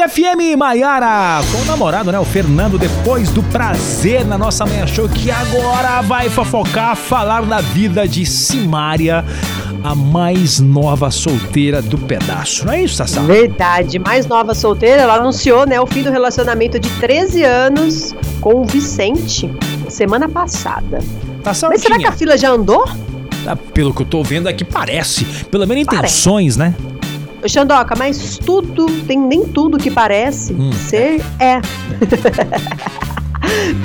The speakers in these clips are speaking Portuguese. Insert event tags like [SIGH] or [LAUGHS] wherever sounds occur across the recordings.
FM, Maiara, com o namorado, né, o Fernando, depois do prazer na nossa manhã show, que agora vai fofocar, falar da vida de Simária, a mais nova solteira do pedaço. Não é isso, Sassá? Verdade, mais nova solteira, ela anunciou, né, o fim do relacionamento de 13 anos com o Vicente semana passada. Tá Mas será que a fila já andou? Ah, Pelo que eu tô vendo aqui, parece. Pelo menos intenções, né? Ô, Xandoca, mas tudo, tem nem tudo que parece Hum. ser é. [LAUGHS]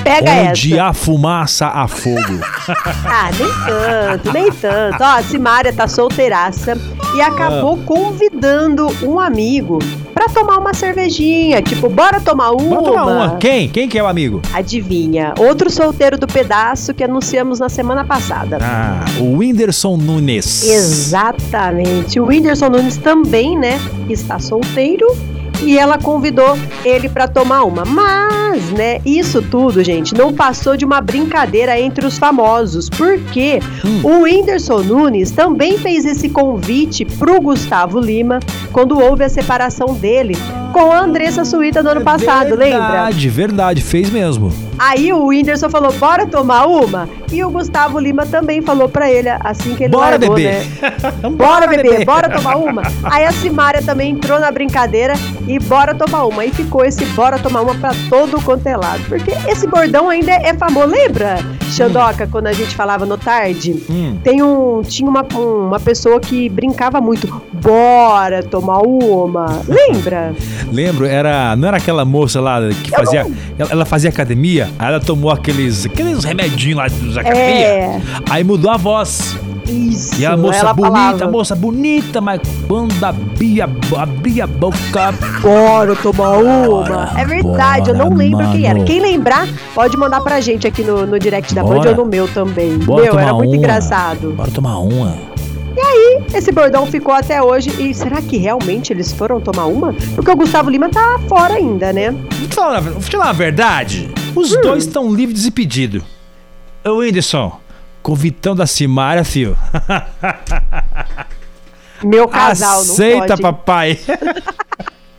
Pega Onde essa. há fumaça, há fogo. [LAUGHS] Ah, nem tanto, nem tanto. Ó, a Simária tá solteiraça e acabou Ah. convidando um amigo pra tomar uma cervejinha. Tipo, bora tomar uma? Bora tomar uma. Quem? Quem que é o amigo? Adivinha? Outro solteiro do pedaço que anunciamos na semana passada. Ah, o Whindersson Nunes. Exatamente. O Whindersson Nunes também, né, está solteiro e ela convidou ele para tomar uma. Mas, né, isso tudo, gente, não passou de uma brincadeira entre os famosos, porque Hum. o Whindersson Nunes também fez esse convite pro Gustavo Lima quando houve a separação dele com a Andressa Suíta no ano passado, lembra? Verdade, verdade, fez mesmo. Aí o Whindersson falou, bora tomar uma? E o Gustavo Lima também falou pra ele, assim que ele Bora, largou, bebê. né? [LAUGHS] Bora, bebê, bora tomar uma? Aí a Simária também entrou na brincadeira e bora tomar uma. E ficou esse bora tomar uma pra todo quanto é lado. Porque esse bordão ainda é famoso. Lembra, Xandoca, quando a gente falava no tarde? Hum. Tem um. Tinha uma, um- uma pessoa que brincava muito. Bora tomar uma. Lembra? [LAUGHS] Lembro, era, não era aquela moça lá que fazia, ela, ela fazia academia, aí ela tomou aqueles, aqueles remedinhos lá da academia, É. aí mudou a voz. Isso. E a moça ela bonita, falava, a moça bonita, mas quando abria, abria a boca, Bora tomar uma. Bora, é verdade, eu não bora, lembro quem era. mano. Quem lembrar, pode mandar pra gente aqui no, no direct da Bora. Band ou no meu também. Bora meu, era muito uma. engraçado. bora tomar uma. Esse bordão ficou até hoje. E será que realmente eles foram tomar uma? Porque o Gustavo Lima tá fora ainda, né? Vou te falar, vou te falar a verdade, os Hum. dois estão livres e pedido. Ô Whindersson, convitão da Simária, fio. Meu [LAUGHS] casal, Aceita, não pode. papai. [LAUGHS]